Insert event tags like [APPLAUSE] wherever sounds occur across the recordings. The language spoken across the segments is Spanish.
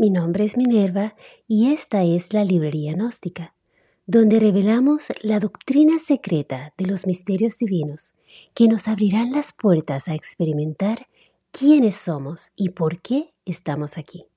Mi nombre es Minerva y esta es la Librería Gnóstica, donde revelamos la doctrina secreta de los misterios divinos que nos abrirán las puertas a experimentar quiénes somos y por qué estamos aquí.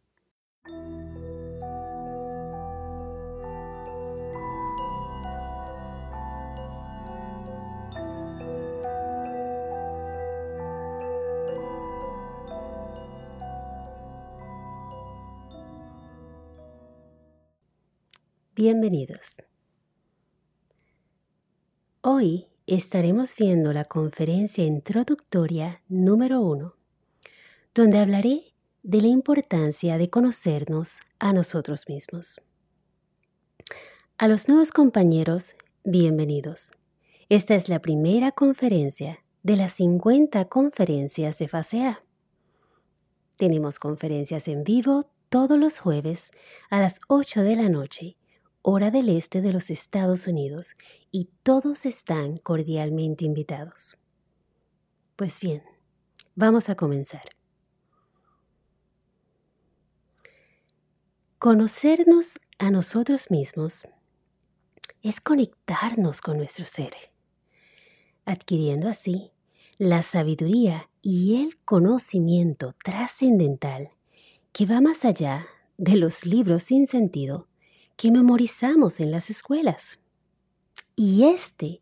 Bienvenidos. Hoy estaremos viendo la conferencia introductoria número uno, donde hablaré de la importancia de conocernos a nosotros mismos. A los nuevos compañeros, bienvenidos. Esta es la primera conferencia de las 50 conferencias de fase A. Tenemos conferencias en vivo todos los jueves a las 8 de la noche hora del este de los Estados Unidos, y todos están cordialmente invitados. Pues bien, vamos a comenzar. Conocernos a nosotros mismos es conectarnos con nuestro ser, adquiriendo así la sabiduría y el conocimiento trascendental que va más allá de los libros sin sentido que memorizamos en las escuelas. Y este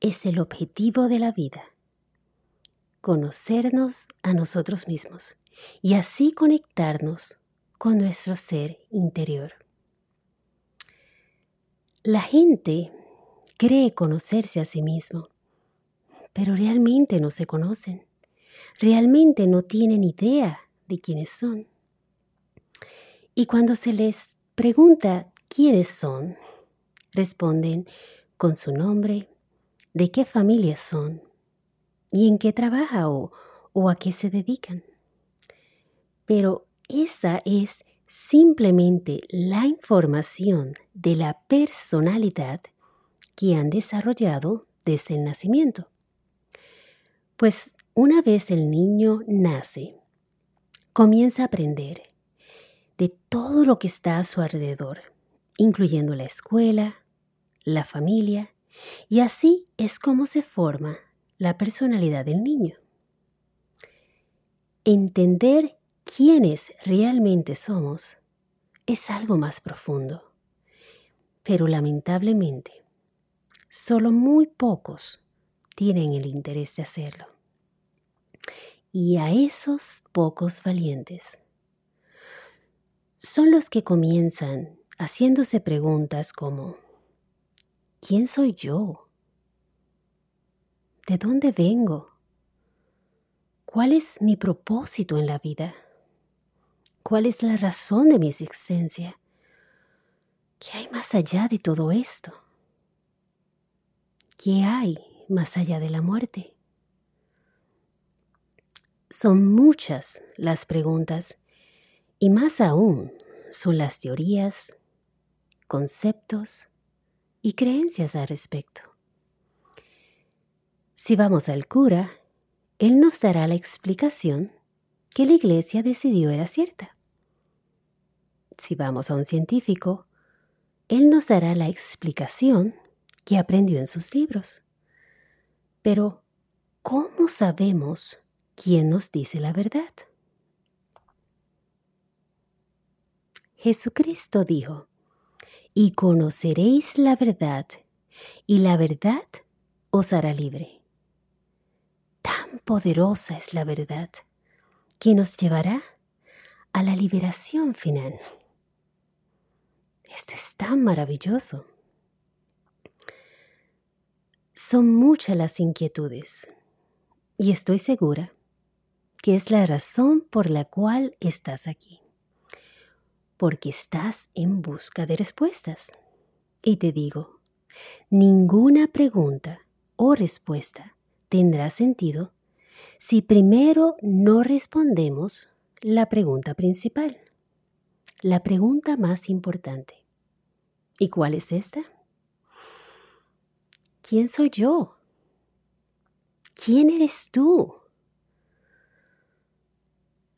es el objetivo de la vida, conocernos a nosotros mismos y así conectarnos con nuestro ser interior. La gente cree conocerse a sí mismo, pero realmente no se conocen, realmente no tienen idea de quiénes son. Y cuando se les pregunta ¿Quiénes son? Responden con su nombre, de qué familia son y en qué trabaja o, o a qué se dedican. Pero esa es simplemente la información de la personalidad que han desarrollado desde el nacimiento. Pues una vez el niño nace, comienza a aprender de todo lo que está a su alrededor incluyendo la escuela, la familia, y así es como se forma la personalidad del niño. Entender quiénes realmente somos es algo más profundo, pero lamentablemente solo muy pocos tienen el interés de hacerlo. Y a esos pocos valientes son los que comienzan haciéndose preguntas como, ¿quién soy yo? ¿De dónde vengo? ¿Cuál es mi propósito en la vida? ¿Cuál es la razón de mi existencia? ¿Qué hay más allá de todo esto? ¿Qué hay más allá de la muerte? Son muchas las preguntas y más aún son las teorías, conceptos y creencias al respecto. Si vamos al cura, él nos dará la explicación que la iglesia decidió era cierta. Si vamos a un científico, él nos dará la explicación que aprendió en sus libros. Pero, ¿cómo sabemos quién nos dice la verdad? Jesucristo dijo, y conoceréis la verdad, y la verdad os hará libre. Tan poderosa es la verdad que nos llevará a la liberación final. Esto es tan maravilloso. Son muchas las inquietudes y estoy segura que es la razón por la cual estás aquí porque estás en busca de respuestas. Y te digo, ninguna pregunta o respuesta tendrá sentido si primero no respondemos la pregunta principal, la pregunta más importante. ¿Y cuál es esta? ¿Quién soy yo? ¿Quién eres tú?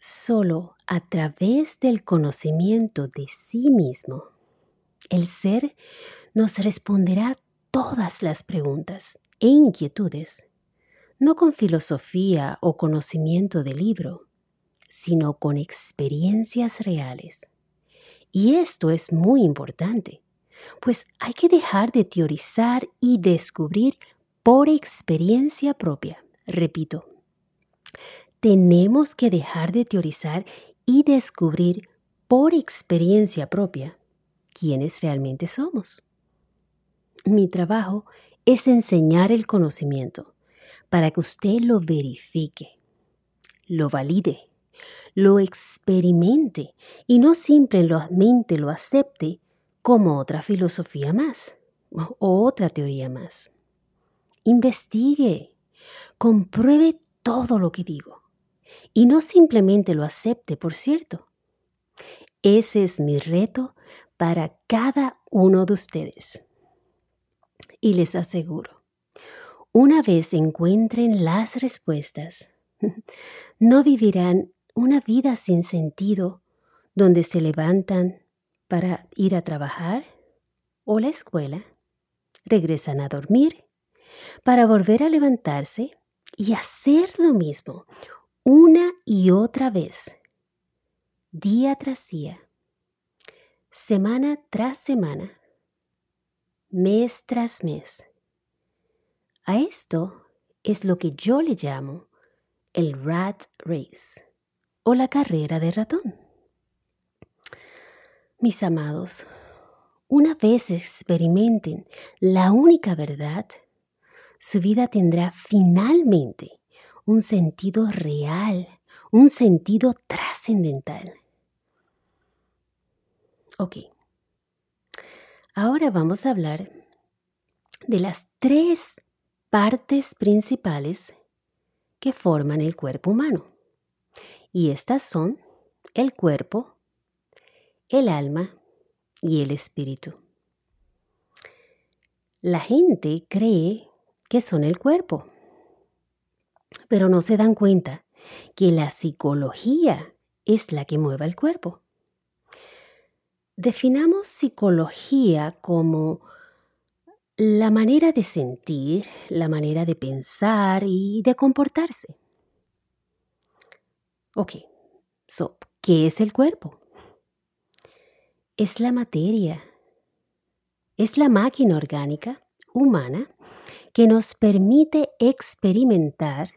Solo a través del conocimiento de sí mismo, el ser nos responderá todas las preguntas e inquietudes, no con filosofía o conocimiento de libro, sino con experiencias reales. Y esto es muy importante, pues hay que dejar de teorizar y descubrir por experiencia propia. Repito, tenemos que dejar de teorizar y descubrir por experiencia propia quiénes realmente somos. Mi trabajo es enseñar el conocimiento para que usted lo verifique, lo valide, lo experimente y no simplemente lo acepte como otra filosofía más o otra teoría más. Investigue, compruebe todo lo que digo y no simplemente lo acepte, por cierto. Ese es mi reto para cada uno de ustedes. Y les aseguro, una vez encuentren las respuestas, [LAUGHS] no vivirán una vida sin sentido donde se levantan para ir a trabajar o la escuela, regresan a dormir para volver a levantarse y hacer lo mismo una y otra vez, día tras día, semana tras semana, mes tras mes. A esto es lo que yo le llamo el rat race o la carrera de ratón. Mis amados, una vez experimenten la única verdad, su vida tendrá finalmente un sentido real, un sentido trascendental. Ok, ahora vamos a hablar de las tres partes principales que forman el cuerpo humano. Y estas son el cuerpo, el alma y el espíritu. La gente cree que son el cuerpo pero no se dan cuenta que la psicología es la que mueve el cuerpo. Definamos psicología como la manera de sentir, la manera de pensar y de comportarse. Ok, so, ¿qué es el cuerpo? Es la materia, es la máquina orgánica humana que nos permite experimentar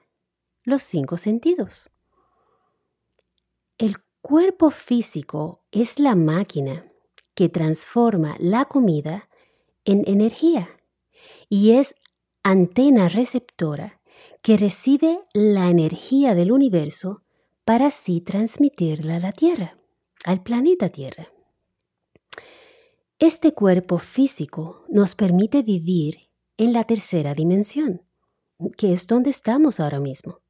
los cinco sentidos. El cuerpo físico es la máquina que transforma la comida en energía y es antena receptora que recibe la energía del universo para así transmitirla a la Tierra, al planeta Tierra. Este cuerpo físico nos permite vivir en la tercera dimensión, que es donde estamos ahora mismo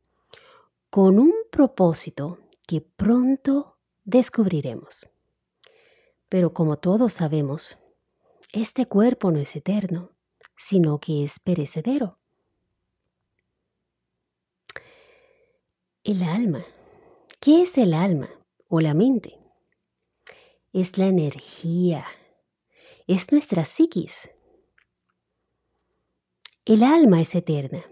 con un propósito que pronto descubriremos. Pero como todos sabemos, este cuerpo no es eterno, sino que es perecedero. El alma. ¿Qué es el alma o la mente? Es la energía, es nuestra psiquis. El alma es eterna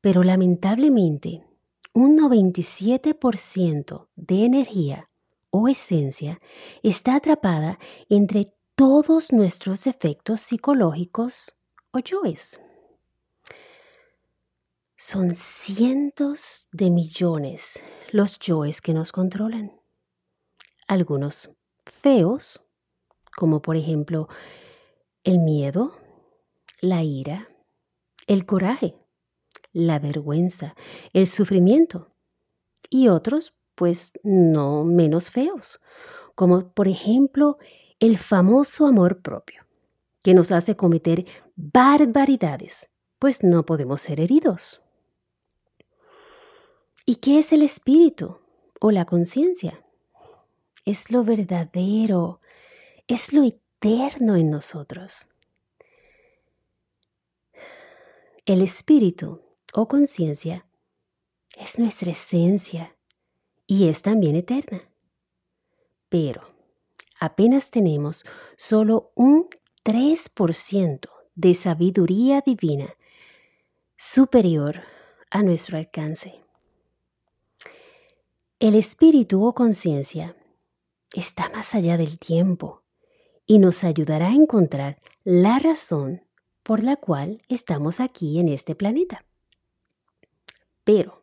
pero lamentablemente, un 97% de energía o esencia está atrapada entre todos nuestros efectos psicológicos o yoes. Son cientos de millones los yoes que nos controlan. Algunos feos, como por ejemplo el miedo, la ira, el coraje, la vergüenza, el sufrimiento. Y otros, pues, no menos feos, como por ejemplo el famoso amor propio, que nos hace cometer barbaridades, pues no podemos ser heridos. ¿Y qué es el espíritu o la conciencia? Es lo verdadero, es lo eterno en nosotros. El espíritu o conciencia es nuestra esencia y es también eterna. Pero apenas tenemos solo un 3% de sabiduría divina superior a nuestro alcance. El espíritu o conciencia está más allá del tiempo y nos ayudará a encontrar la razón por la cual estamos aquí en este planeta. Pero,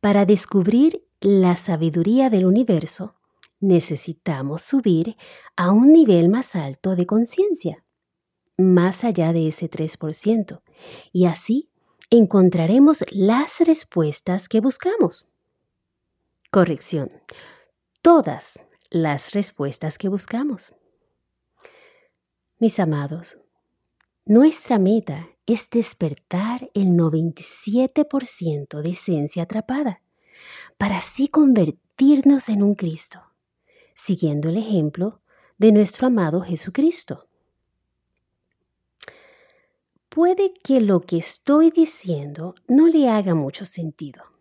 para descubrir la sabiduría del universo, necesitamos subir a un nivel más alto de conciencia, más allá de ese 3%, y así encontraremos las respuestas que buscamos. Corrección. Todas las respuestas que buscamos. Mis amados, nuestra meta es despertar el 97% de esencia atrapada para así convertirnos en un Cristo, siguiendo el ejemplo de nuestro amado Jesucristo. Puede que lo que estoy diciendo no le haga mucho sentido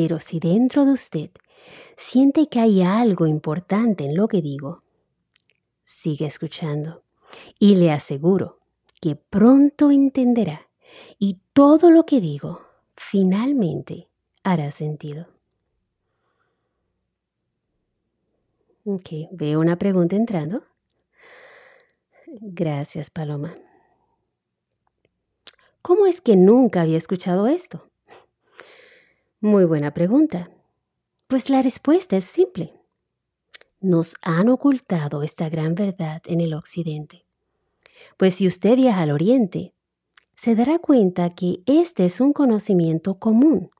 pero si dentro de usted siente que hay algo importante en lo que digo, sigue escuchando y le aseguro que pronto entenderá y todo lo que digo finalmente hará sentido. Ok, veo una pregunta entrando. Gracias, Paloma. ¿Cómo es que nunca había escuchado esto? Muy buena pregunta. Pues la respuesta es simple. Nos han ocultado esta gran verdad en el Occidente. Pues si usted viaja al Oriente, se dará cuenta que este es un conocimiento común,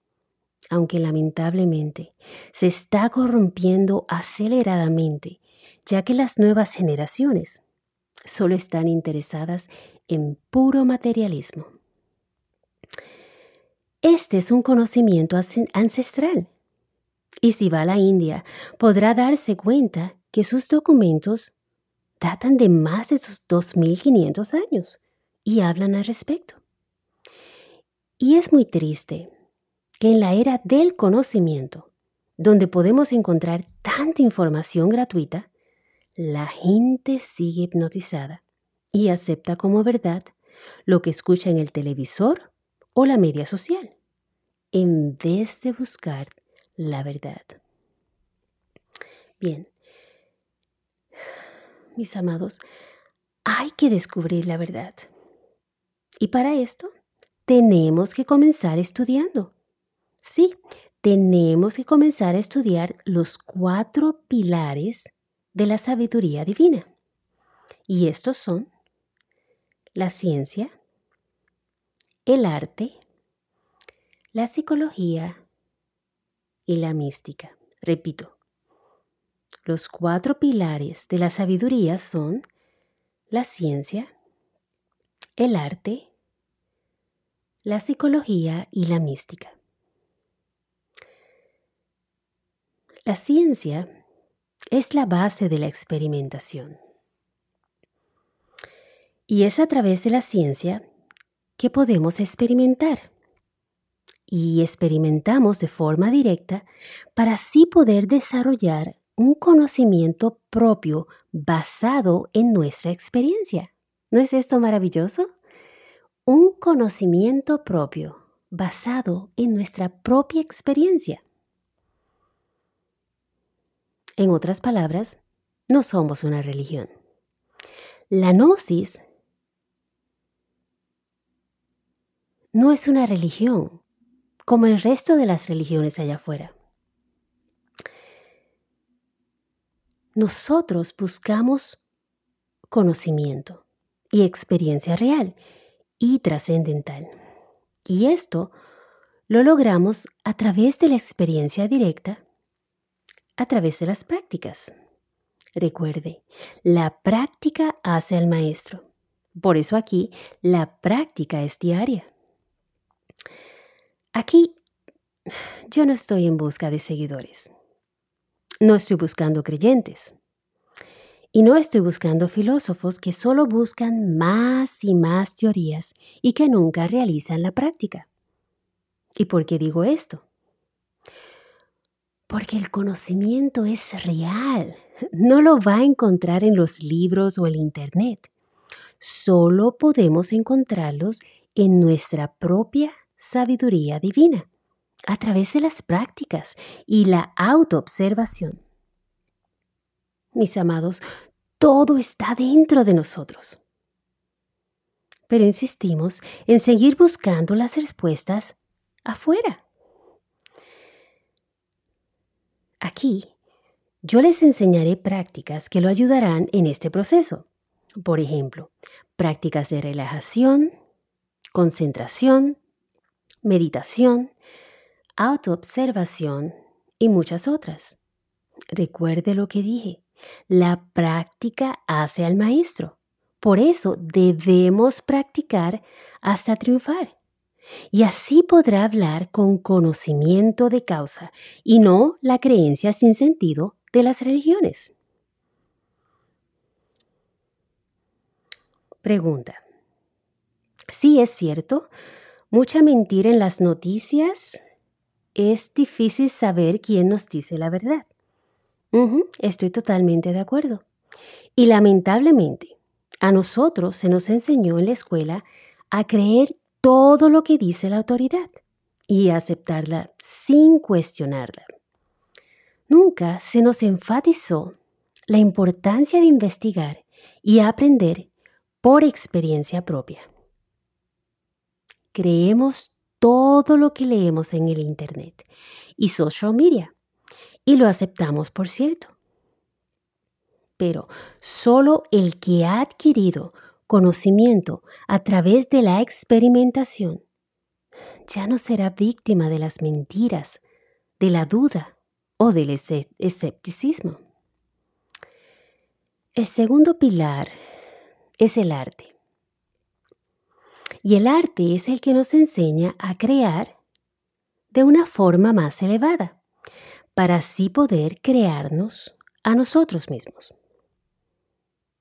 aunque lamentablemente se está corrompiendo aceleradamente, ya que las nuevas generaciones solo están interesadas en puro materialismo. Este es un conocimiento ancestral. Y si va a la India, podrá darse cuenta que sus documentos datan de más de sus 2.500 años y hablan al respecto. Y es muy triste que en la era del conocimiento, donde podemos encontrar tanta información gratuita, la gente sigue hipnotizada y acepta como verdad lo que escucha en el televisor o la media social, en vez de buscar la verdad. Bien, mis amados, hay que descubrir la verdad. Y para esto tenemos que comenzar estudiando. Sí, tenemos que comenzar a estudiar los cuatro pilares de la sabiduría divina. Y estos son la ciencia, el arte, la psicología y la mística. Repito, los cuatro pilares de la sabiduría son la ciencia, el arte, la psicología y la mística. La ciencia es la base de la experimentación. Y es a través de la ciencia que podemos experimentar. Y experimentamos de forma directa para así poder desarrollar un conocimiento propio basado en nuestra experiencia. ¿No es esto maravilloso? Un conocimiento propio basado en nuestra propia experiencia. En otras palabras, no somos una religión. La gnosis no es una religión como el resto de las religiones allá afuera. Nosotros buscamos conocimiento y experiencia real y trascendental. Y esto lo logramos a través de la experiencia directa, a través de las prácticas. Recuerde, la práctica hace al maestro. Por eso aquí la práctica es diaria. Aquí yo no estoy en busca de seguidores. No estoy buscando creyentes. Y no estoy buscando filósofos que solo buscan más y más teorías y que nunca realizan la práctica. ¿Y por qué digo esto? Porque el conocimiento es real. No lo va a encontrar en los libros o el Internet. Solo podemos encontrarlos en nuestra propia sabiduría divina, a través de las prácticas y la autoobservación. Mis amados, todo está dentro de nosotros. Pero insistimos en seguir buscando las respuestas afuera. Aquí, yo les enseñaré prácticas que lo ayudarán en este proceso. Por ejemplo, prácticas de relajación, concentración, meditación, autoobservación y muchas otras. Recuerde lo que dije, la práctica hace al maestro. Por eso debemos practicar hasta triunfar. Y así podrá hablar con conocimiento de causa y no la creencia sin sentido de las religiones. Pregunta. Sí es cierto, mucha mentira en las noticias. Es difícil saber quién nos dice la verdad. estoy totalmente de acuerdo. Y lamentablemente, a nosotros se nos enseñó en la escuela a creer todo lo que dice la autoridad y a aceptarla sin cuestionarla. Nunca se nos enfatizó la importancia de investigar y aprender por experiencia propia. Creemos todo lo que leemos en el Internet y social media y lo aceptamos, por cierto pero solo el que ha adquirido conocimiento a través de la experimentación ya no será víctima de las mentiras, de la duda o del escepticismo. El segundo pilar es el arte. Y el arte es el que nos enseña a crear de una forma más elevada, para así poder crearnos a nosotros mismos.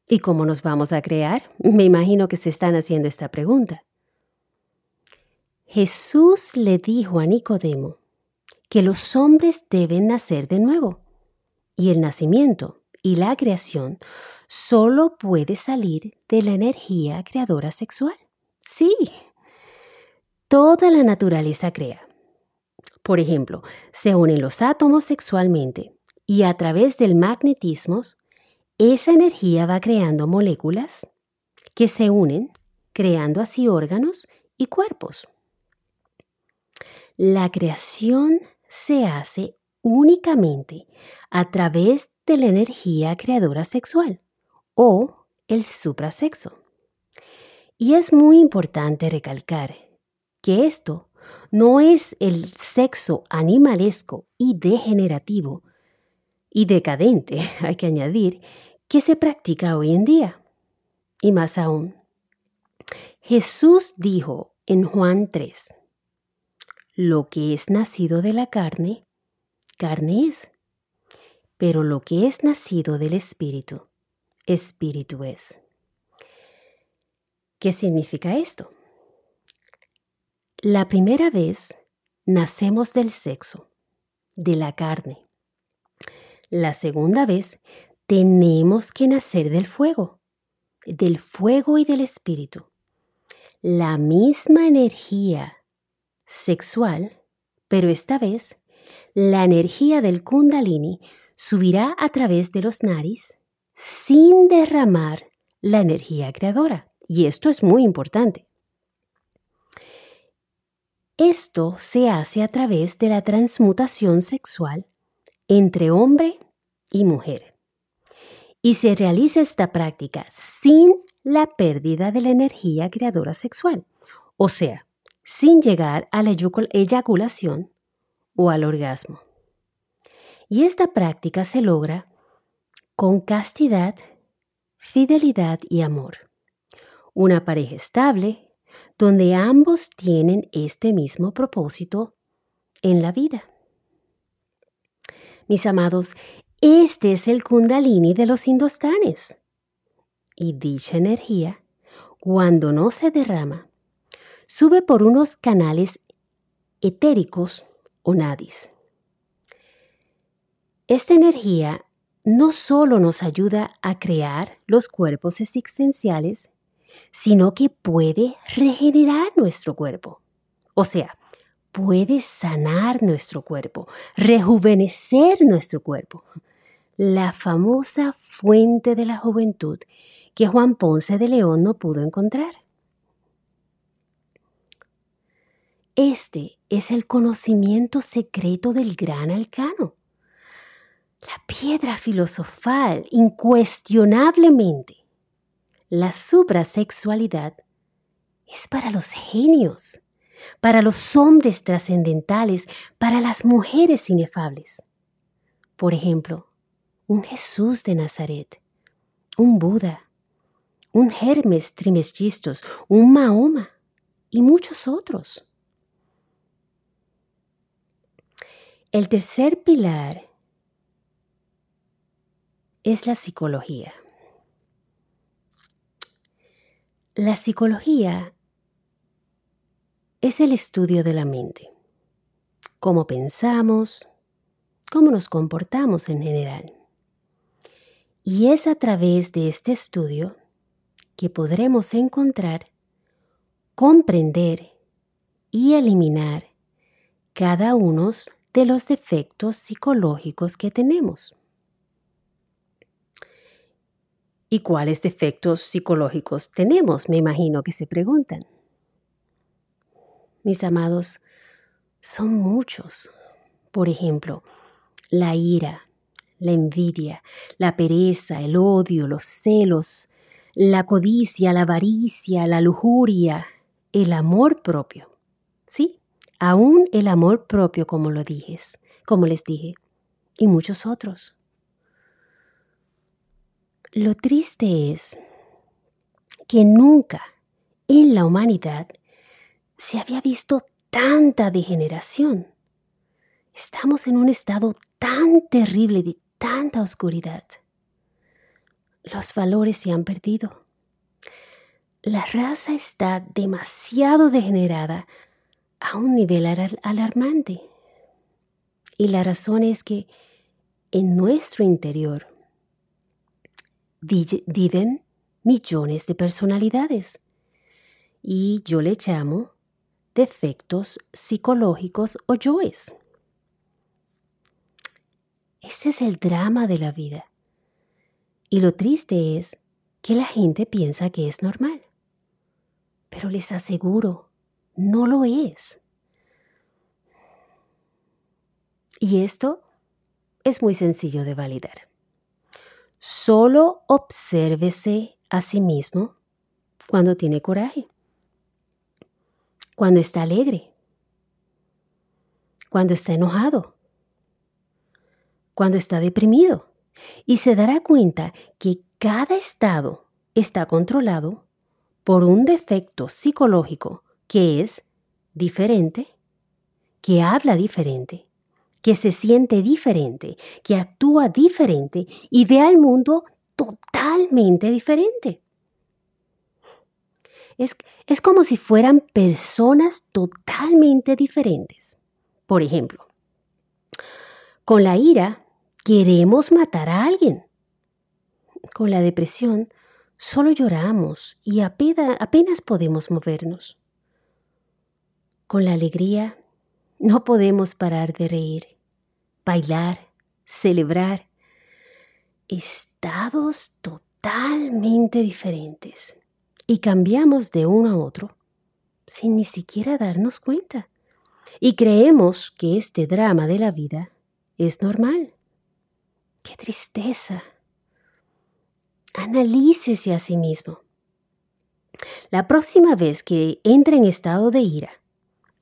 ¿Y cómo nos vamos a crear? [LAUGHS] Me imagino que se están haciendo esta pregunta. Jesús le dijo a Nicodemo que los hombres deben nacer de nuevo, y el nacimiento y la creación solo puede salir de la energía creadora sexual. Sí, toda la naturaleza crea. Por ejemplo, se unen los átomos sexualmente y a través del magnetismo esa energía va creando moléculas que se unen, creando así órganos y cuerpos. La creación se hace únicamente a través de la energía creadora sexual o el suprasexo. Y es muy importante recalcar que esto no es el sexo animalesco y degenerativo y decadente, [LAUGHS] hay que añadir, que se practica hoy en día. Y más aún, Jesús dijo en Juan 3, lo que es nacido de la carne, carne es, pero lo que es nacido del Espíritu, Espíritu es. ¿Qué significa esto? La primera vez nacemos del sexo, de la carne. La segunda vez tenemos que nacer del fuego, del fuego y del espíritu. La misma energía sexual, pero esta vez la energía del kundalini subirá a través de los naris sin derramar la energía creadora. Y esto es muy importante. Esto se hace a través de la transmutación sexual entre hombre y mujer y se realiza esta práctica sin la pérdida de la energía creadora sexual, o sea, sin llegar a la eyaculación o al orgasmo. Y esta práctica se logra con castidad, fidelidad y amor. Una pareja estable donde ambos tienen este mismo propósito en la vida. Mis amados, este es el kundalini de los indostanes. Y dicha energía, cuando no se derrama, sube por unos canales etéricos o nadis. Esta energía no solo nos ayuda a crear los cuerpos existenciales, sino que puede regenerar nuestro cuerpo. O sea, puede sanar nuestro cuerpo, rejuvenecer nuestro cuerpo. La famosa fuente de la juventud que Juan Ponce de León no pudo encontrar. Este es el conocimiento secreto del gran alcano. La piedra filosofal, incuestionablemente. La suprasexualidad es para los genios para los hombres trascendentales, para las mujeres inefables. Por ejemplo, un Jesús de Nazaret, un Buda, un Hermes Trismegistus, un Mahoma y muchos otros. El tercer pilar es la psicología. La psicología es el estudio de la mente, cómo pensamos, cómo nos comportamos en general. Y es a través de este estudio que podremos encontrar, comprender y eliminar cada uno de los defectos psicológicos que tenemos. ¿Y cuáles defectos psicológicos tenemos? Me imagino que se preguntan mis amados, son muchos. Por ejemplo, la ira, la envidia, la pereza, el odio, los celos, la codicia, la avaricia, la lujuria, el amor propio. Sí, aún el amor propio, como lo dijes, como les dije, y muchos otros. Lo triste es que nunca en la humanidad se había visto tanta degeneración. Estamos en un estado tan terrible de tanta oscuridad. Los valores se han perdido. La raza está demasiado degenerada a un nivel alarmante. Y la razón es que en nuestro interior viven millones de personalidades. Y yo le llamo defectos psicológicos o yoes. Este es el drama de la vida. Y lo triste es que la gente piensa que es normal. Pero les aseguro, no lo es. Y esto es muy sencillo de validar. Solo obsérvese a sí mismo cuando tiene coraje. Cuando está alegre, cuando está enojado, cuando está deprimido. Y se dará cuenta que cada estado está controlado por un defecto psicológico que es diferente, que habla diferente, que se siente diferente, que actúa diferente y ve al mundo totalmente diferente. Es, como si fueran personas totalmente diferentes. Por ejemplo, con la ira queremos matar a alguien. Con la depresión solo lloramos y apenas, apenas podemos movernos. Con la alegría no podemos parar de reír, bailar, celebrar. Estados totalmente diferentes y cambiamos de uno a otro sin ni siquiera darnos cuenta. Y creemos que este drama de la vida es normal. ¡Qué tristeza! Analícese a sí mismo. La próxima vez que entre en estado de ira,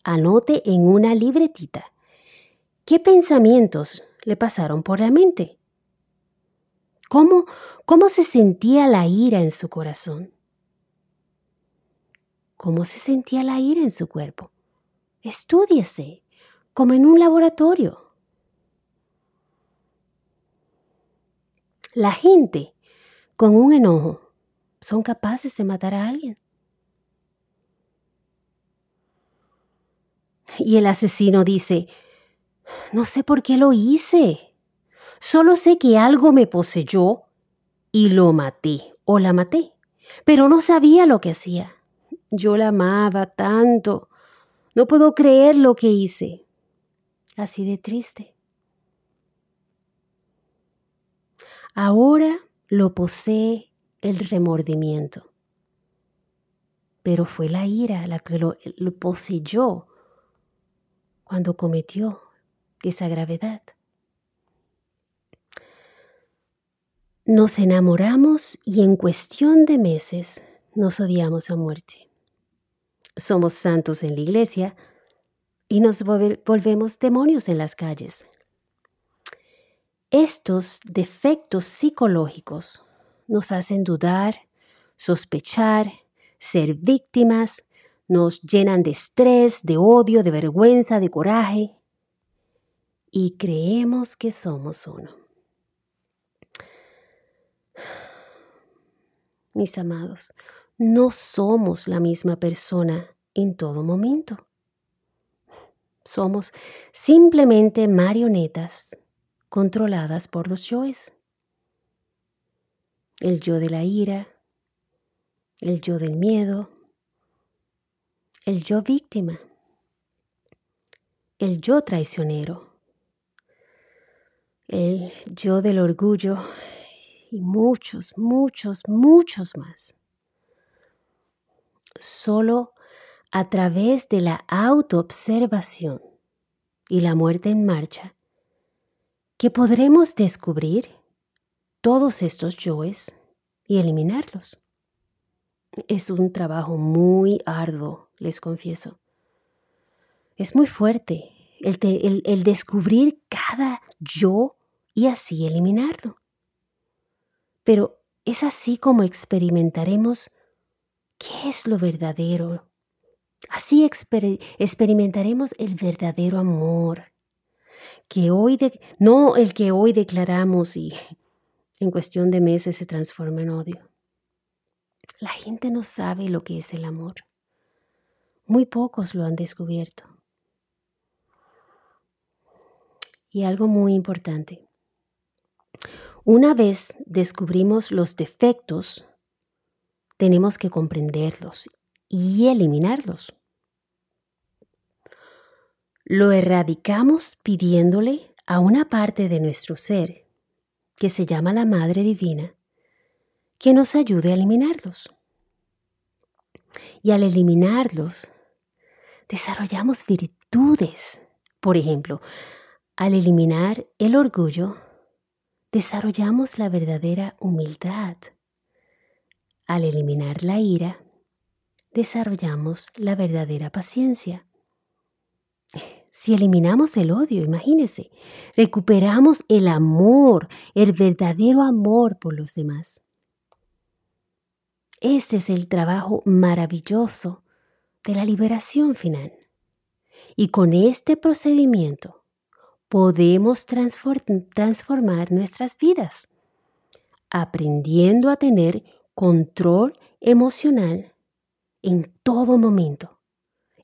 anote en una libretita qué pensamientos le pasaron por la mente. ¿Cómo, cómo se sentía la ira en su corazón? cómo se sentía la ira en su cuerpo. Estúdiese, como en un laboratorio. La gente con un enojo son capaces de matar a alguien. Y el asesino dice, no sé por qué lo hice. Solo sé que algo me poseyó y lo maté o la maté, pero no sabía lo que hacía. Yo la amaba tanto. No puedo creer lo que hice. Así de triste. Ahora lo posee el remordimiento. Pero fue la ira la que lo, poseyó cuando cometió esa gravedad. Nos enamoramos y en cuestión de meses nos odiamos a muerte. Somos santos en la iglesia y nos volvemos demonios en las calles. Estos defectos psicológicos nos hacen dudar, sospechar, ser víctimas, nos llenan de estrés, de odio, de vergüenza, de coraje y creemos que somos uno. Mis amados, no somos la misma persona en todo momento. Somos simplemente marionetas controladas por los yoes. El yo de la ira, el yo del miedo, el yo víctima, el yo traicionero, el yo del orgullo y muchos, muchos, muchos más. Solo a través de la autoobservación y la muerte en marcha que podremos descubrir todos estos yoes y eliminarlos. Es un trabajo muy arduo, les confieso. Es muy fuerte el, el, descubrir cada yo y así eliminarlo. Pero es así como experimentaremos qué es lo verdadero. Así experimentaremos el verdadero amor, que hoy no el que hoy declaramos y en cuestión de meses se transforma en odio. La gente no sabe lo que es el amor. Muy pocos lo han descubierto. Y algo muy importante. Una vez descubrimos los defectos, tenemos que comprenderlos y eliminarlos. Lo erradicamos pidiéndole a una parte de nuestro ser, que se llama la Madre Divina, que nos ayude a eliminarlos. Y al eliminarlos, desarrollamos virtudes. Por ejemplo, al eliminar el orgullo, desarrollamos la verdadera humildad. Al eliminar la ira, desarrollamos la verdadera paciencia. Si eliminamos el odio, imagínese, recuperamos el amor, el verdadero amor por los demás. Ese es el trabajo maravilloso de la liberación final. Y con este procedimiento podemos transformar nuestras vidas, aprendiendo a tener control emocional en todo momento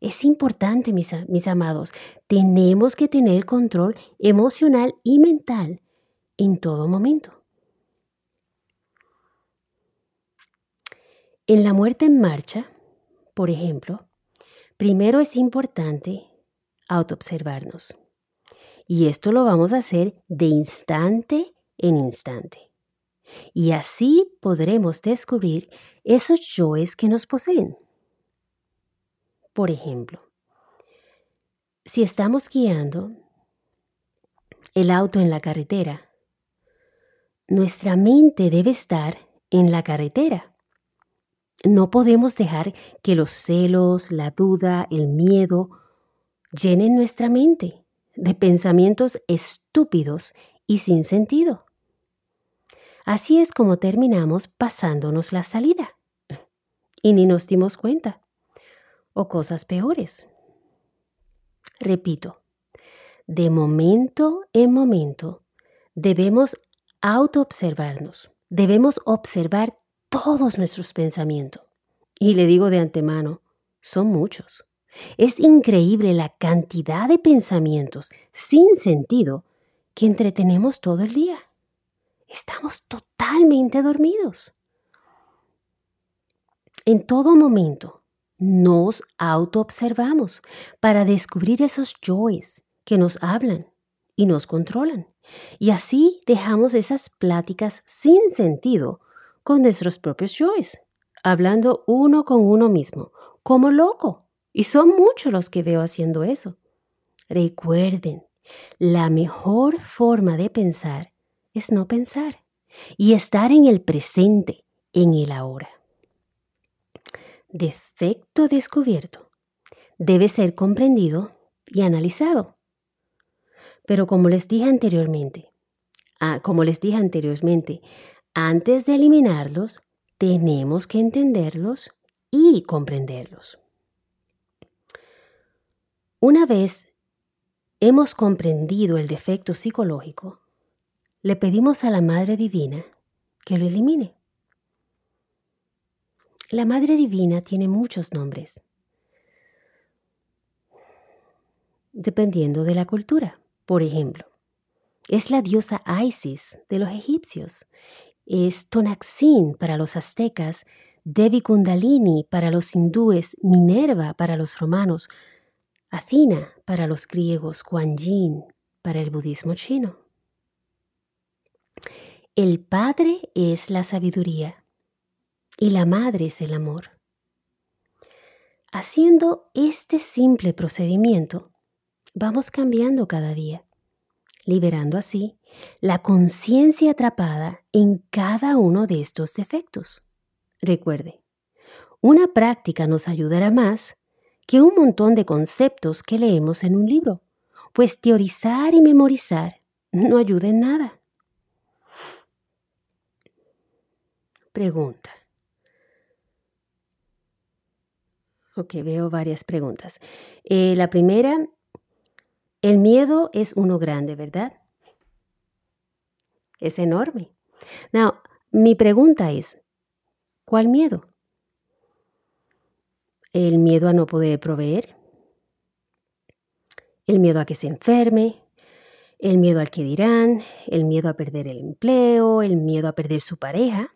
es importante, mis, mis amados. Tenemos que tener control emocional y mental en todo momento. En la muerte en marcha, por ejemplo, primero es importante autoobservarnos. Y esto lo vamos a hacer de instante en instante. Y así podremos descubrir esos yoes que nos poseen. Por ejemplo, si estamos guiando el auto en la carretera, nuestra mente debe estar en la carretera. No podemos dejar que los celos, la duda, el miedo llenen nuestra mente de pensamientos estúpidos y sin sentido. Así es como terminamos pasándonos la salida. Y ni nos dimos cuenta o cosas peores. Repito, de momento en momento debemos autoobservarnos, debemos observar todos nuestros pensamientos. Y le digo de antemano, son muchos. Es increíble la cantidad de pensamientos sin sentido que entretenemos todo el día. Estamos totalmente dormidos. En todo momento nos autoobservamos para descubrir esos yoes que nos hablan y nos controlan. Y así dejamos esas pláticas sin sentido con nuestros propios yoes, hablando uno con uno mismo, como loco. Y son muchos los que veo haciendo eso. Recuerden, la mejor forma de pensar es no pensar y estar en el presente, en el ahora. Defecto descubierto debe ser comprendido y analizado. Pero como les dije anteriormente, ah, como les dije anteriormente, antes de eliminarlos, tenemos que entenderlos y comprenderlos. Una vez hemos comprendido el defecto psicológico, le pedimos a la Madre Divina que lo elimine. La Madre Divina tiene muchos nombres, dependiendo de la cultura. Por ejemplo, es la diosa Isis de los egipcios, es Tonaxin para los aztecas, Devi Kundalini para los hindúes, Minerva para los romanos, Athena para los griegos, Kuan Yin para el budismo chino. El Padre es la sabiduría y la Madre es el amor. Haciendo este simple procedimiento, vamos cambiando cada día, liberando así la conciencia atrapada en cada uno de estos defectos. Recuerde, una práctica nos ayudará más que un montón de conceptos que leemos en un libro, pues teorizar y memorizar no ayuda en nada. Pregunta. Ok, veo varias preguntas. Eh, la primera, el miedo es uno grande, ¿verdad? Es enorme. Now, mi pregunta es, ¿cuál miedo? ¿El miedo a no poder proveer? ¿El miedo a que se enferme? ¿El miedo al que dirán? ¿El miedo a perder el empleo? ¿El miedo a perder su pareja?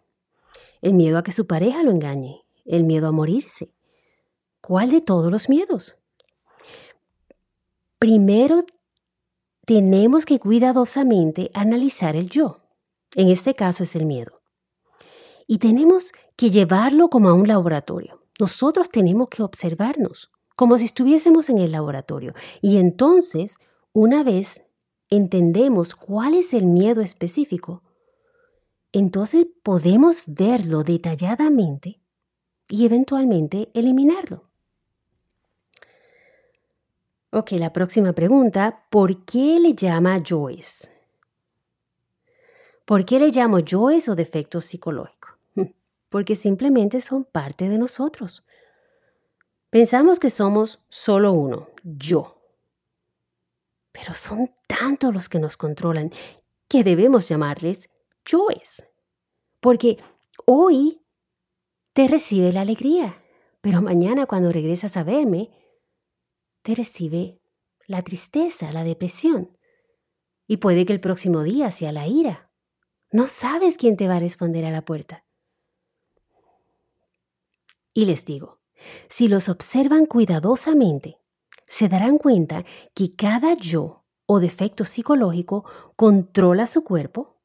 ¿El miedo a que su pareja lo engañe? ¿El miedo a morirse? ¿Cuál de todos los miedos? Primero tenemos que cuidadosamente analizar el yo. En este caso es el miedo. Y tenemos que llevarlo como a un laboratorio. Nosotros tenemos que observarnos como si estuviésemos en el laboratorio. Y entonces, una vez entendemos cuál es el miedo específico, entonces podemos verlo detalladamente y eventualmente eliminarlo. Ok, la próxima pregunta, ¿por qué le llama Joyce? ¿Por qué le llamo Joyce o defecto psicológico? [LAUGHS] Porque simplemente son parte de nosotros. Pensamos que somos solo uno, yo. Pero son tantos los que nos controlan que debemos llamarles Joyce. Porque hoy te recibe la alegría, pero mañana cuando regresas a verme, recibe la tristeza, la depresión. Y puede que el próximo día sea la ira. No sabes quién te va a responder a la puerta. Y les digo, si los observan cuidadosamente, se darán cuenta que cada yo o defecto psicológico controla su cuerpo,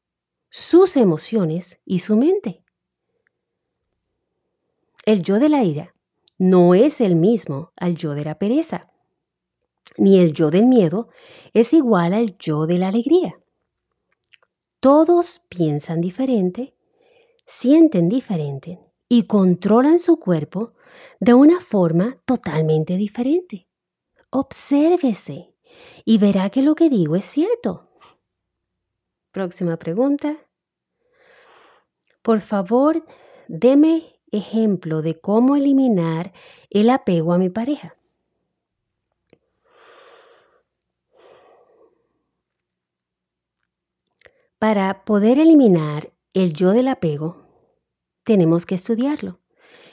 sus emociones y su mente. El yo de la ira no es el mismo al yo de la pereza ni el yo del miedo es igual al yo de la alegría. Todos piensan diferente, sienten diferente y controlan su cuerpo de una forma totalmente diferente. Obsérvese y verá que lo que digo es cierto. Próxima pregunta. Por favor, deme ejemplo de cómo eliminar el apego a mi pareja. Para poder eliminar el yo del apego, tenemos que estudiarlo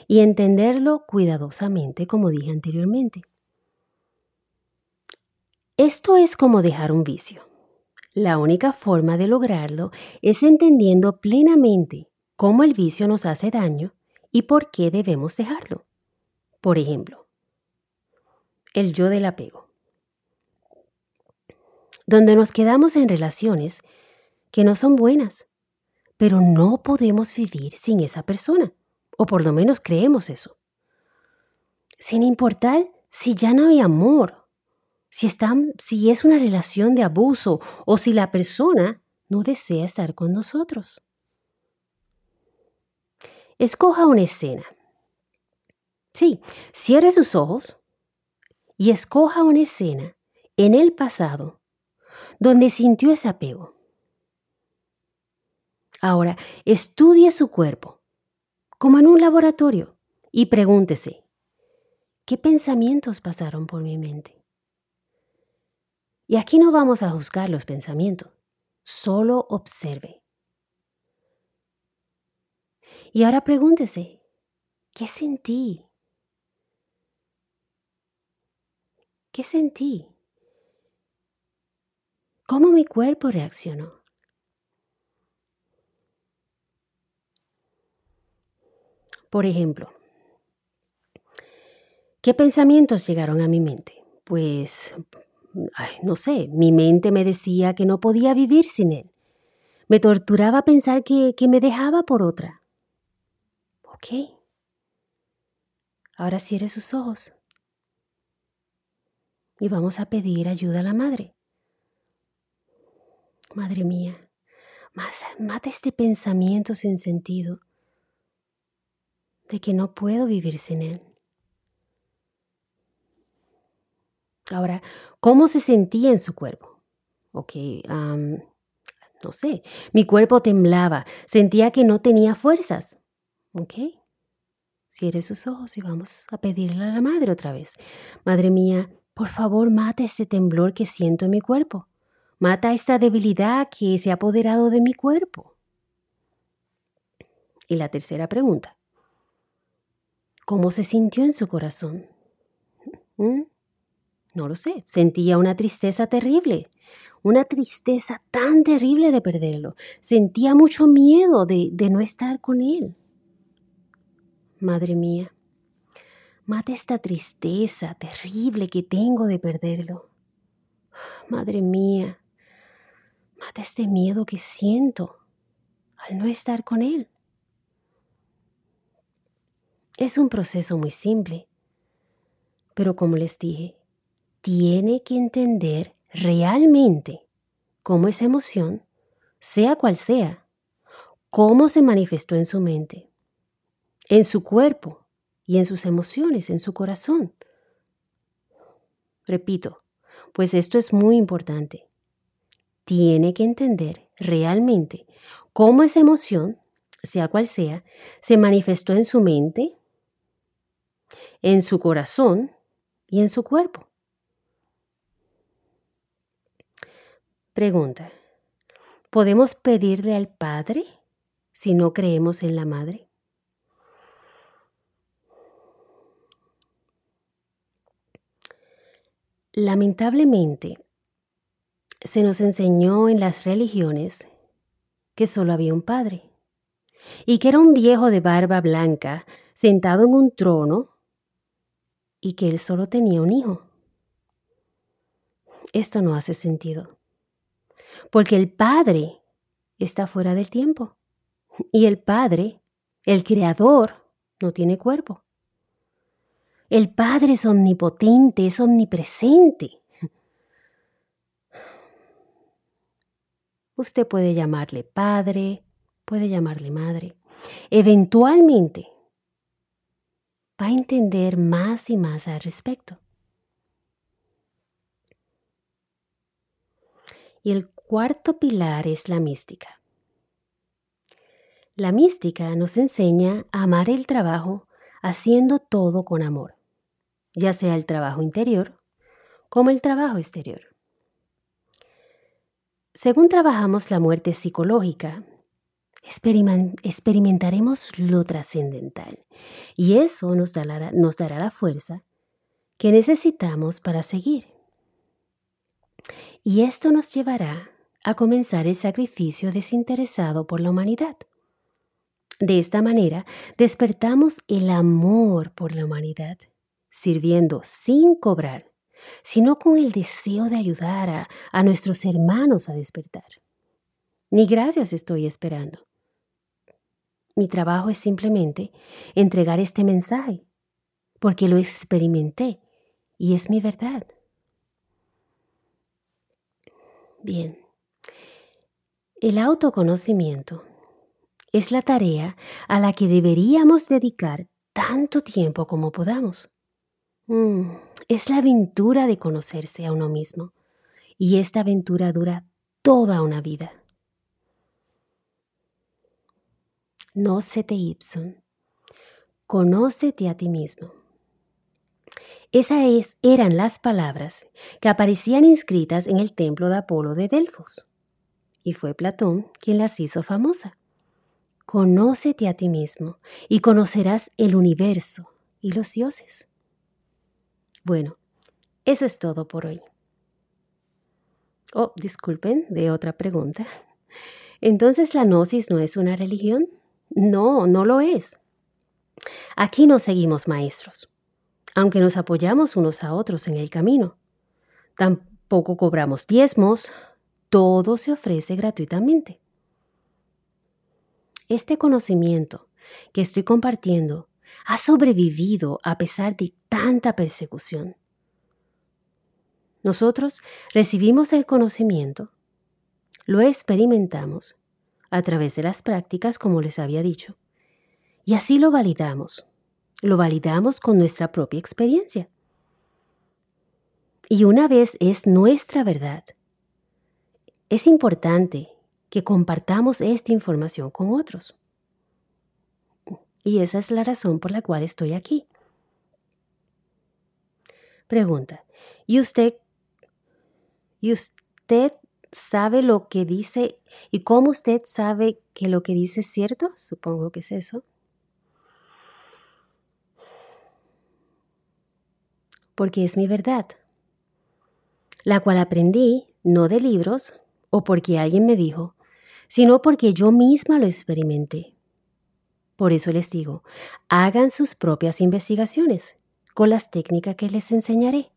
y entenderlo cuidadosamente, como dije anteriormente. Esto es como dejar un vicio. La única forma de lograrlo es entendiendo plenamente cómo el vicio nos hace daño y por qué debemos dejarlo. Por ejemplo, el yo del apego, donde nos quedamos en relaciones que no son buenas, pero no podemos vivir sin esa persona, o por lo menos creemos eso. Sin importar si ya no hay amor, si, si es una relación de abuso o si la persona no desea estar con nosotros. Escoja una escena. Sí, cierre sus ojos y escoja una escena en el pasado donde sintió ese apego. Ahora, estudie su cuerpo, como en un laboratorio, y pregúntese, ¿qué pensamientos pasaron por mi mente? Y aquí no vamos a juzgar los pensamientos, solo observe. Y ahora pregúntese, ¿qué sentí? ¿Qué sentí? ¿Cómo mi cuerpo reaccionó? Por ejemplo, ¿qué pensamientos llegaron a mi mente? Pues, no sé, mi mente me decía que no podía vivir sin él. Me torturaba pensar que, que me dejaba por otra. Ok. Ahora cierre sus ojos. Y vamos a pedir ayuda a la madre. Madre mía, mata este pensamiento sin sentido de que no puedo vivir sin él. Ahora, ¿cómo se sentía en su cuerpo? Ok, no sé, mi cuerpo temblaba, sentía que no tenía fuerzas. ¿Ok? Cierre sus ojos y vamos a pedirle a la madre otra vez. Madre mía, por favor, mata este temblor que siento en mi cuerpo. Mata esta debilidad que se ha apoderado de mi cuerpo. Y la tercera pregunta. ¿Cómo se sintió en su corazón? ¿Mm? No lo sé. Sentía una tristeza terrible. Una tristeza tan terrible de perderlo. Sentía mucho miedo de, de no estar con él. Madre mía, mata esta tristeza terrible que tengo de perderlo. Madre mía, mata este miedo que siento al no estar con él. Es un proceso muy simple, pero como les dije, tiene que entender realmente cómo esa emoción, sea cual sea, cómo se manifestó en su mente en su cuerpo y en sus emociones, en su corazón. Repito, pues esto es muy importante. Tiene que entender realmente cómo esa emoción, sea cual sea, se manifestó en su mente, en su corazón y en su cuerpo. Pregunta, ¿podemos pedirle al Padre si no creemos en la Madre? Lamentablemente, se nos enseñó en las religiones que solo había un padre y que era un viejo de barba blanca sentado en un trono y que él solo tenía un hijo. Esto no hace sentido, porque el padre está fuera del tiempo y el padre, el creador, no tiene cuerpo. El Padre es omnipotente, es omnipresente. Usted puede llamarle Padre, puede llamarle Madre. Eventualmente va a entender más y más al respecto. Y el cuarto pilar es la mística. La mística nos enseña a amar el trabajo haciendo todo con amor ya sea el trabajo interior como el trabajo exterior. Según trabajamos la muerte psicológica, experimentaremos lo trascendental y eso nos dará, la fuerza que necesitamos para seguir. Y esto nos llevará a comenzar el sacrificio desinteresado por la humanidad. De esta manera, despertamos el amor por la humanidad, sirviendo sin cobrar, sino con el deseo de ayudar a, a nuestros hermanos a despertar. Ni gracias estoy esperando. Mi trabajo es simplemente entregar este mensaje, porque lo experimenté y es mi verdad. Bien, el autoconocimiento es la tarea a la que deberíamos dedicar tanto tiempo como podamos. Mm, es la aventura de conocerse a uno mismo, y esta aventura dura toda una vida. Nócete Ibson. Conócete a ti mismo. Esas eran las palabras que aparecían inscritas en el templo de Apolo de Delfos. Y fue Platón quien las hizo famosa. Conócete a ti mismo y conocerás el universo y los dioses. Bueno, eso es todo por hoy. Oh, disculpen, de otra pregunta. [LAUGHS] Entonces, ¿la gnosis no es una religión? No, no lo es. Aquí no seguimos maestros, aunque nos apoyamos unos a otros en el camino. Tampoco cobramos diezmos, todo se ofrece gratuitamente. Este conocimiento que estoy compartiendo ha sobrevivido a pesar de tanta persecución. Nosotros recibimos el conocimiento, lo experimentamos a través de las prácticas, como les había dicho. Y así lo validamos. Lo validamos con nuestra propia experiencia. Y una vez es nuestra verdad, es importante que compartamos esta información con otros. Y esa es la razón por la cual estoy aquí. Pregunta, ¿y usted, ¿y usted sabe lo que dice y cómo usted sabe que lo que dice es cierto? Supongo que es eso. Porque es mi verdad, la cual aprendí no de libros o porque alguien me dijo, sino porque yo misma lo experimenté. Por eso les digo, hagan sus propias investigaciones con las técnicas que les enseñaré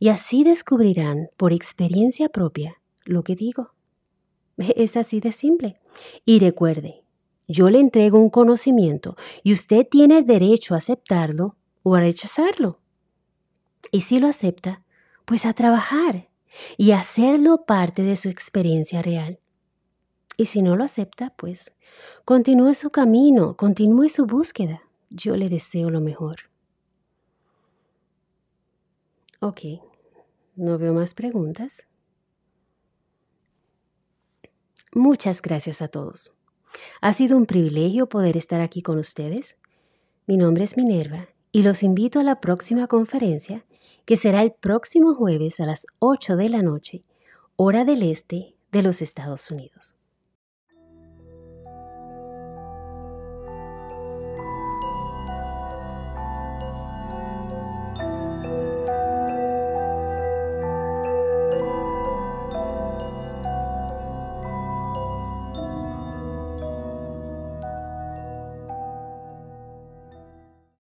y así descubrirán por experiencia propia lo que digo. Es así de simple. Y recuerde, yo le entrego un conocimiento y usted tiene derecho a aceptarlo o a rechazarlo. Y si lo acepta, pues a trabajar y hacerlo parte de su experiencia real. Y si no lo acepta, pues continúe su camino, continúe su búsqueda. Yo le deseo lo mejor. Ok, no veo más preguntas. Muchas gracias a todos. Ha sido un privilegio poder estar aquí con ustedes. Mi nombre es Minerva y los invito a la próxima conferencia que será el próximo jueves a las 8 de la noche, hora del este de los Estados Unidos.